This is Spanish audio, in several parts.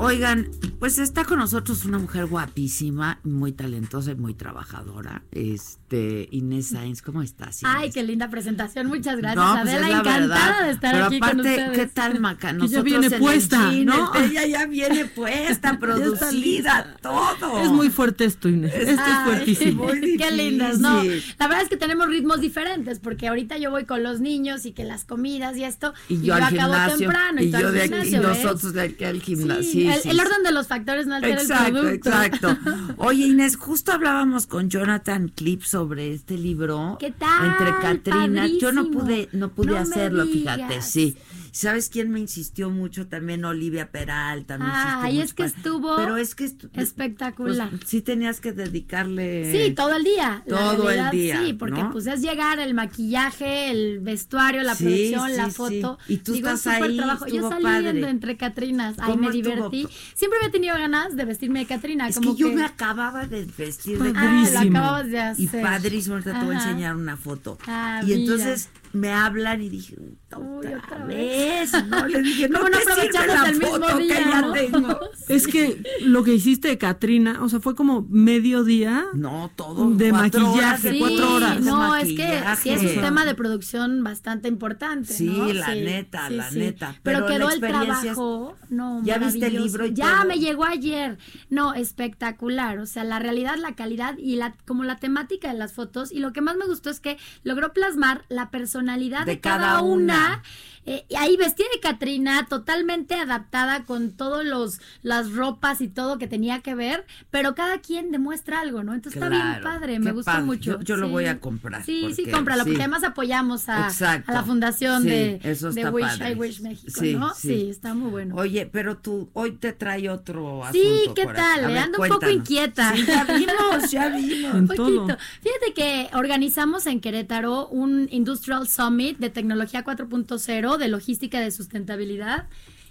Oigan, pues está con nosotros una mujer guapísima, muy talentosa y muy trabajadora. Este, Inés Sainz, ¿cómo estás? Inés? Ay, qué linda presentación. Muchas gracias, No, pues Adela. es la encantada verdad. de estar Pero aquí aparte, con ustedes. ¿qué tal, Maca? ya Nosotros viene en el puesta, cine, ¿no? Ella ya viene puesta, producida, todo. Es muy fuerte esto, Inés. Esto es fuertísimo. muy Qué lindas, ¿no? La verdad es que tenemos ritmos diferentes, porque ahorita yo voy con los niños y que las comidas y esto, Y yo al acabo gimnasio. temprano. y al yo de aquí, y gimnasio, ¿ves? nosotros de aquí al gimnasio. Sí, Sí, el, sí, el orden de los factores no altera el Exacto, producto. exacto. Oye, Inés, justo hablábamos con Jonathan Clip sobre este libro. ¿Qué tal? Entre Catrina. Yo no pude, no pude No hacerlo, fíjate, sí. ¿Sabes quién me insistió mucho? También Olivia Peralta. me Ay, mucho es que para- estuvo Pero es que estu- espectacular. pues, sí tenías que dedicarle. Sí, todo el día. todo el día, Sí, porque ¿no? pues es llegar el maquillaje, el vestuario, la Sí, producción, sí, la sí. foto. Y tú Digo, estás ahí, trabajo. Yo estuvo de entre Catrinas, ahí ¿Cómo me estuvo? divertí. Siempre había tenido ganas de vestirme de Catrina. Es como que yo me acababa de vestir de Ah, lo acababas de hacer. Y padrísimo, ahorita te voy a enseñar una foto. Ah, y mira. entonces me hablan y dije, otra, otra vez. No, le dije, no, ¿Cómo no aprovechamos la el mismo día, que ya no? tengo. Es que lo que hiciste de Katrina, o sea, fue como medio día. No, todo. De cuatro maquillaje, horas, Sí, cuatro horas. no, es que sí es un tema de producción bastante importante. Sí, ¿no? la neta, sí, la sí. neta. Pero, Pero la quedó el trabajo. No, ¿Ya viste el libro y Ya todo? me llegó ayer. No, espectacular. O sea, la realidad, la calidad y la como la temática de las fotos. Y lo que más me gustó es que logró plasmar la personalidad de, De cada, cada una. Eh, ahí vestida de Catrina, totalmente adaptada con todos los las ropas y todo que tenía que ver, pero cada quien demuestra algo, ¿no? Entonces está bien padre, me gustó padre. mucho. Yo- yo lo voy a comprar, Sí, sí, cómpralo, sí. porque además apoyamos a, la fundación Sí, de, eso de Wish padre. I Wish México, Sí, ¿no? sí. Está muy bueno. Oye, pero tú hoy te trae otro asunto. Sí, ¿qué tal? Ver, Ando un poco inquieta. Ya vimos, ya vimos. Un todo. poquito. Fíjate que organizamos en Querétaro un Industrial Summit de tecnología 4.0 de logística de sustentabilidad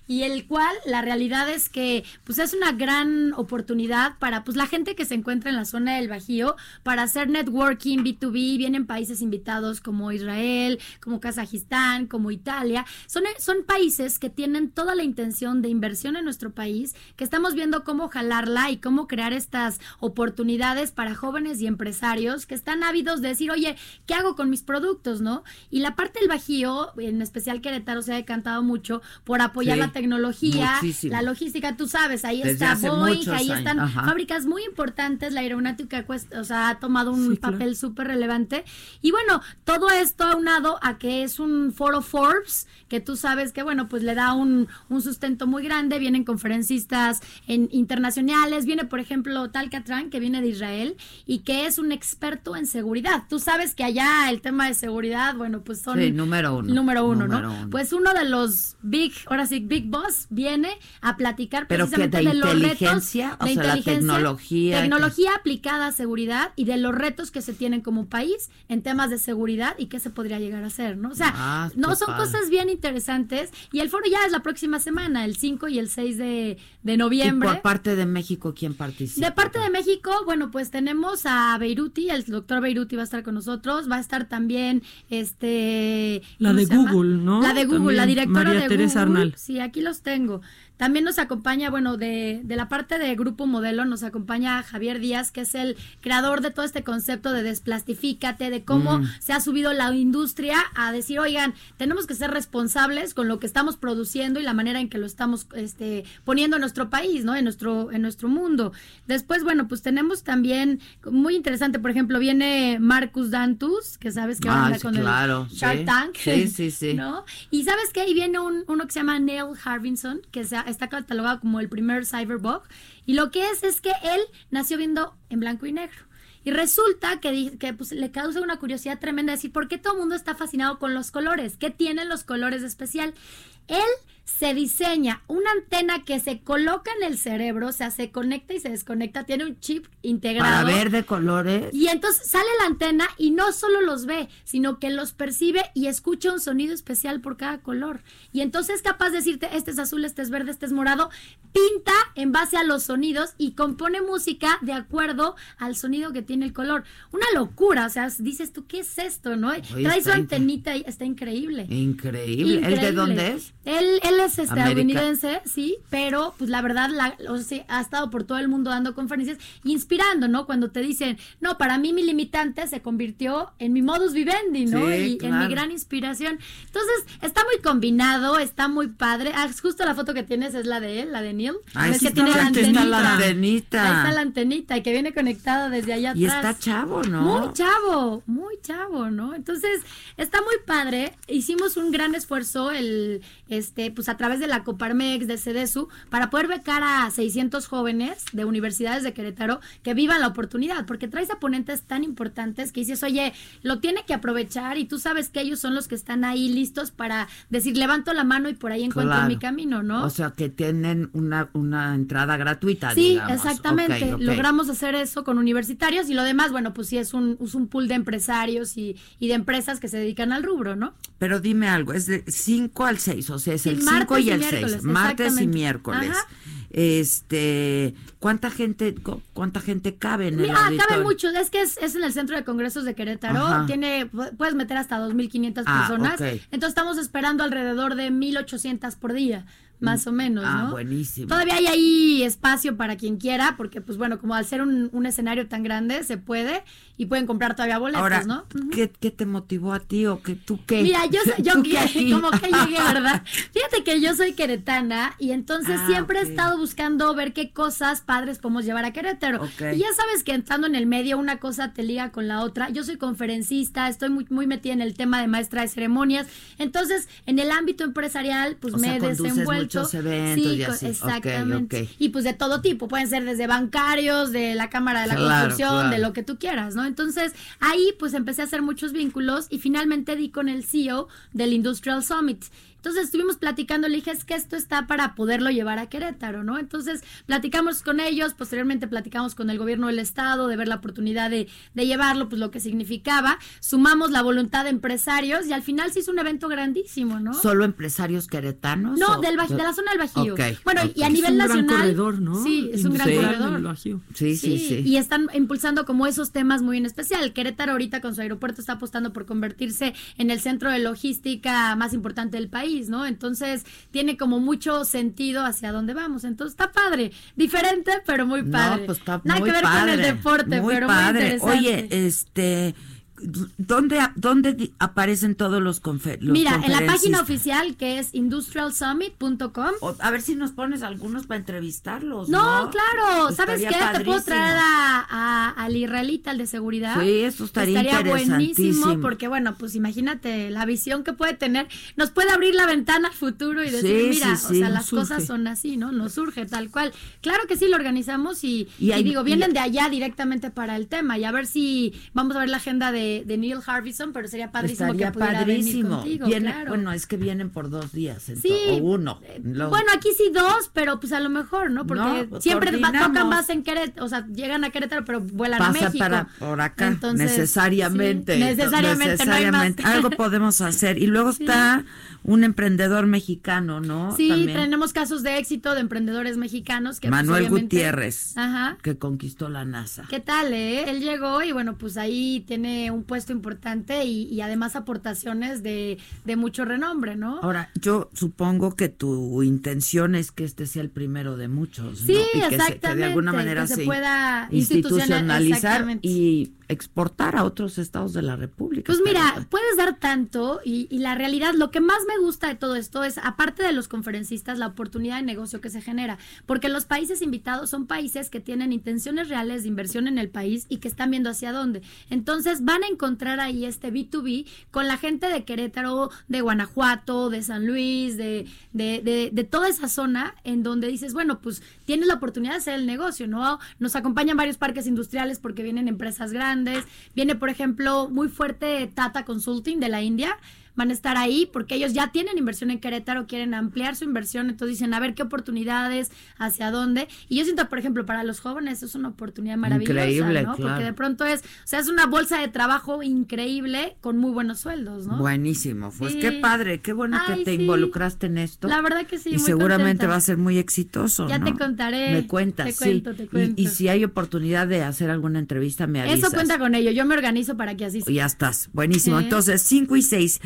y el cual la realidad es que pues es una gran oportunidad para pues la gente que se encuentra en la zona del Bajío para hacer networking B2B, vienen países invitados como Israel, como Kazajistán, como Italia, son, son países que tienen toda la intención de inversión en nuestro país, que estamos viendo cómo jalarla y cómo crear estas oportunidades para jóvenes y empresarios que están ávidos de decir, oye, ¿qué hago con mis productos, no? Y la parte del Bajío, en especial Querétaro, se ha decantado mucho por apoyar Sí, la tecnología, muchísimo. la logística, tú sabes, ahí Desde está Boeing, ahí años, están ajá. fábricas muy importantes, la aeronáutica cuesta, o sea, ha tomado un Sí, claro. papel súper relevante. Y bueno, todo esto aunado a que es un foro Forbes, que tú sabes que, bueno, pues le da un, un sustento muy grande, vienen conferencistas en, internacionales, viene, por ejemplo, Tal Catran, que viene de Israel y que es un experto en seguridad. Tú sabes que allá el tema de seguridad, bueno, pues son... Sí, número uno. Número uno, Número ¿no? uno. Pues uno de los big, ahora sí, big boss viene a platicar Pero que precisamente de de, los retos inteligencia, o de sea, la inteligencia, tecnología, tecnología aplicada a seguridad y de los retos que se tienen como país en temas de seguridad y qué se podría llegar a hacer, ¿no? O sea, Ah, no son padre. cosas bien interesantes y el foro ya es la próxima semana, el 5 y el 6 de, de Y noviembre. por parte de México, ¿quién participa? De parte de México, bueno, pues tenemos a Beiruti, el doctor Beiruti va a estar con nosotros, va a estar también este La ¿cómo de llama? Google, ¿no? La de Google, la directora María de Teresa Google. Arnal. Sí, aquí aquí los tengo. También nos acompaña, bueno, de, de la parte de Grupo Modelo, nos acompaña Javier Díaz, que es el creador de todo este concepto de desplastifícate, de cómo Mm. se ha subido la industria a decir, oigan, tenemos que ser responsables con lo que estamos produciendo y la manera en que lo estamos este, poniendo en nuestro país, ¿no? En nuestro, en nuestro mundo. Después, bueno, pues tenemos también, muy interesante, por ejemplo, viene Marcus Dantus, que sabes que Ah, anda con claro, el Shark sí. Tank. Sí, sí, sí. ¿no? Y sabes qué, y viene un, uno que se llama Neil Harbinson, que se ha- está catalogado como el primer cyberbug, y lo que es es que él nació viendo en blanco y negro. Y resulta que, pues, le causa una curiosidad tremenda decir, ¿por qué todo el mundo está fascinado con los colores? ¿Qué tienen los colores de especial? Él se diseña una antena que se coloca en el cerebro, o sea, se conecta y se desconecta, tiene un chip integrado. Para ver de colores. Y entonces sale la antena y no solo los ve, sino que los percibe y escucha un sonido especial por cada color. Y entonces es capaz de decirte, este es azul, este es verde, este es morado, pinta en base a los sonidos y compone música de acuerdo al sonido que tiene el color. Una locura, o sea, dices tú, ¿qué es esto? ¿No? Trae su antenita y está increíble. Increíble. ¿El de dónde es? Él, él es América. estadounidense, sí, pero pues la verdad la, o sea, ha estado por todo el mundo dando conferencias, inspirando, ¿no? Cuando te dicen, no, para mí mi limitante se convirtió en mi modus vivendi, ¿no? Sí, y en mi gran inspiración. Entonces, está muy combinado, está muy padre. Ah, justo la foto que tienes es la de él, la de Neil. Ves sí, que tiene la la- la antenita. antenita. Ahí está la antenita y que viene conectada desde allá Y atrás. está chavo, ¿no? Muy chavo, muy chavo, ¿no? Entonces, está muy padre. Hicimos un gran esfuerzo el este pues a través de la Coparmex de CEDESU para poder becar a 600 jóvenes de universidades de Querétaro que vivan la oportunidad, porque traes a ponentes tan importantes que dices, "Oye, lo tiene que aprovechar" y tú sabes que ellos son los que están ahí listos para decir, "Levanto la mano y por ahí encuentro Claro. mi camino", ¿no? O sea, que tienen una, una entrada gratuita, Sí, digamos. exactamente. Logramos hacer eso con universitarios y lo demás, bueno, pues sí es un, es un pool de empresarios y, y de empresas que se dedican al rubro, ¿no? Pero dime algo, es de 5 al 6, o sea, es Sí, el 5 martes y y el miércoles, 6, martes y miércoles. Ajá. Este, ¿cuánta gente cu- cuánta gente cabe en el cabe mucho. Es que es, es en el Centro de Congresos de Querétaro. Ajá. Tiene, pu- puedes meter hasta 2.500 Ah, personas. Entonces estamos esperando alrededor de 1.800 por día, más o menos, Ah, ¿no? buenísimo. Todavía hay ahí espacio para quien quiera, porque pues bueno, como al ser un, un escenario tan grande, se puede y pueden comprar todavía boletos, Ahora, ¿no? ¿qué, qué te motivó a ti o que tú qué? Mira, yo, soy- yo como que llegué, ¿verdad? Fíjate que yo soy queretana y entonces Ah, siempre he estado buscando ver qué cosas padres podemos llevar a Querétaro. Y ya sabes que entrando en el medio una cosa te liga con la otra. Yo soy conferencista, estoy muy, muy metida en el tema de maestra de ceremonias. Entonces, en el ámbito empresarial, pues O me sea, he desenvuelto. Muchos eventos y co- así. Exactamente. Y pues de todo tipo, pueden ser desde bancarios, de la Cámara de la Claro, Construcción, claro. de lo que tú quieras, ¿no? Entonces, ahí pues empecé a hacer muchos vínculos y finalmente di con el CEO del Industrial Summit. Entonces estuvimos platicando, le dije, es que esto está para poderlo llevar a Querétaro, ¿no? Entonces platicamos con ellos, posteriormente platicamos con el gobierno del estado de ver la oportunidad de, de llevarlo, pues lo que significaba, sumamos la voluntad de empresarios y al final se hizo un evento grandísimo, ¿no? ¿Solo empresarios queretanos? no, o- del Baj- de la zona del Bajío. Ok, bueno, y a Es nivel un nacional. gran corredor, ¿no? Sí, es un gran corredor. del Bajío. Sí, sí, sí. Y están impulsando como esos temas muy en especial. Querétaro ahorita con su aeropuerto está apostando por convertirse en el centro de logística más importante del país, ¿no? Entonces tiene como mucho sentido hacia dónde vamos. Entonces está padre, diferente pero muy padre. No, pues está Nada muy que ver padre, con el deporte, muy pero padre. muy interesante. Oye, este, ¿dónde, dónde aparecen todos los, confer los Mira, en la página oficial que es industrialsummit.com a ver si nos pones algunos para entrevistarlos. No, No, claro. ¿Sabes Estaría qué? Te puedo padrísimo. traer a, a- al israelita, al de seguridad. Sí, eso estaría buenísimo interesantísimo. porque, bueno, pues imagínate la visión que puede tener. Nos puede abrir la ventana al futuro y decir, Sí, mira, sí, o sí, sea, las surge. cosas son así, ¿no? Nos surge tal cual. Claro que sí, lo organizamos y, Y digo, y- vienen de allá directamente para el tema y a ver si vamos a ver la agenda de, de Neil Harbison, pero sería padrísimo Estaría que pudiera padrísimo. venir contigo, Viene- claro. Bueno, es que vienen por dos días, Sí. o uno. Eh, Bueno, aquí sí dos, pero pues a lo mejor, ¿no? Porque No, pues, siempre va- tocan más en Querétaro, o sea, llegan a Querétaro, pero vuelan a pasa México. para por acá Entonces, necesariamente sí, necesariamente, no hay más. necesariamente. algo podemos hacer y luego Sí. está un emprendedor mexicano no Sí, También. tenemos casos de éxito de emprendedores mexicanos que pues, Manuel obviamente- Gutiérrez Ajá. que conquistó la NASA ¿Qué tal, eh? Él llegó y bueno, pues ahí tiene un puesto importante y, y además aportaciones de, de, mucho renombre, ¿no? Ahora, yo supongo que tu intención es que este sea el primero de muchos, sí, ¿no? Y exactamente, que, de alguna manera se, se, pueda institucionalizar y exportar a otros estados de la República. Pues mira, puedes dar tanto y, y, la realidad, lo que más me gusta de todo esto es, aparte de los conferencistas, la oportunidad de negocio que se genera, porque los países invitados son países que tienen intenciones reales de inversión en el país y que están viendo hacia dónde. Entonces van a encontrar ahí este B2B con la gente de Querétaro, de Guanajuato, de San Luis, de, de, de, de toda esa zona en donde dices, bueno, pues tienes la oportunidad de hacer el negocio, ¿no? Nos acompañan varios parques industriales porque vienen empresas grandes Viene, por ejemplo, muy fuerte Tata Consulting de la India. Van a estar ahí porque ellos ya tienen inversión en Querétaro, quieren ampliar su inversión, entonces dicen, a ver qué oportunidades, hacia dónde. Y yo siento, por ejemplo, para los jóvenes es una oportunidad maravillosa, increíble, ¿no? Claro. Porque de pronto es, o sea, es una bolsa de trabajo increíble con muy buenos sueldos, ¿no? Buenísimo, pues Sí. qué padre, qué bueno Ay, que te sí. involucraste en esto. La verdad que sí, y muy seguramente contenta. va a ser muy exitoso. Ya ¿no? te contaré. Me cuentas, Te sí. cuento, te Y- cuento. Y, si hay oportunidad de hacer alguna entrevista, me avisas. Eso cuenta con ello, yo me organizo para que así sea. Ya estás, buenísimo. Entonces, 5 y 6,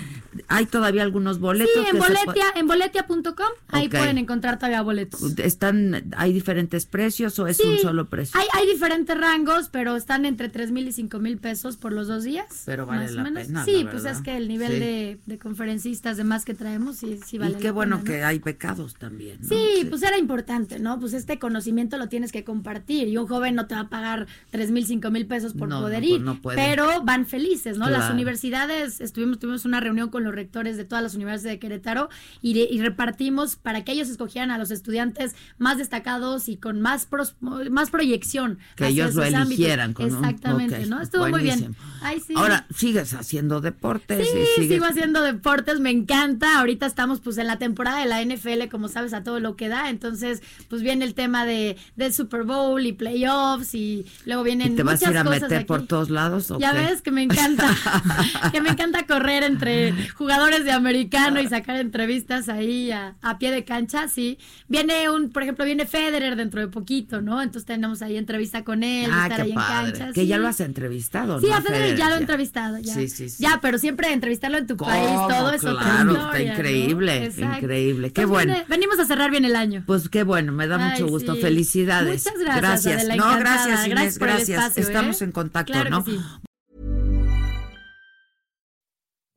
hay todavía algunos boletos. Sí, en boletia, en boletia.com, ahí pueden encontrar todavía boletos. ¿Están, hay diferentes precios o es Sí, un solo precio? Hay, hay diferentes rangos, pero están entre tres mil y cinco mil pesos por los dos días. Pero vale más o la menos. pena, Sí, la pues es que el nivel Sí. de, de conferencistas demás que traemos, sí, sí vale y qué la bueno pena, ¿no? que hay pecados también. ¿no? Sí, pues era importante, ¿no? Pues este conocimiento lo tienes que compartir y un joven no te va a pagar tres mil, cinco mil pesos por No, poder no, pues ir, no puede. pero van felices, ¿no? Las universidades, estuvimos, tuvimos una reunión con los rectores de todas las universidades de Querétaro y, de- y repartimos para que ellos escogieran a los estudiantes más destacados y con más pros- más proyección. Que hacia ellos lo eligieran. Con un- Exactamente, ok, ¿no? Estuvo muy bien. buenísimo. Ay, sí. Ahora, sigues haciendo deportes Sí, y sigues... sigo haciendo deportes, me encanta. Ahorita estamos pues en la temporada de la NFL, como sabes, a todo lo que da. Entonces, pues viene el tema de del Super Bowl y playoffs y luego vienen ¿Y te vas a muchas ir a meter aquí. por todos lados o Ya qué? ves que me encanta, que me encanta correr entre jugadores de americano y sacar entrevistas ahí a, a pie de cancha, sí. Viene un, por ejemplo, viene Federer dentro de poquito, ¿no? Entonces tenemos ahí entrevista con él, Ah, estar qué ahí en cancha. Que sí. ya lo has entrevistado, Sí, ¿no? a Federer ya lo he entrevistado, ya. Sí, sí, sí. Ya, pero siempre entrevistarlo en tu país, todo es otra Claro, está increíble, increíble. Qué Entonces, bueno. viene- venimos a cerrar bien el año. Pues qué bueno, me da Ay, mucho gusto. sí. Felicidades. Muchas gracias, Adela, no, gracias, Inés, Gracias por el gracias. espacio, Estamos ¿eh? en contacto, Claro ¿no?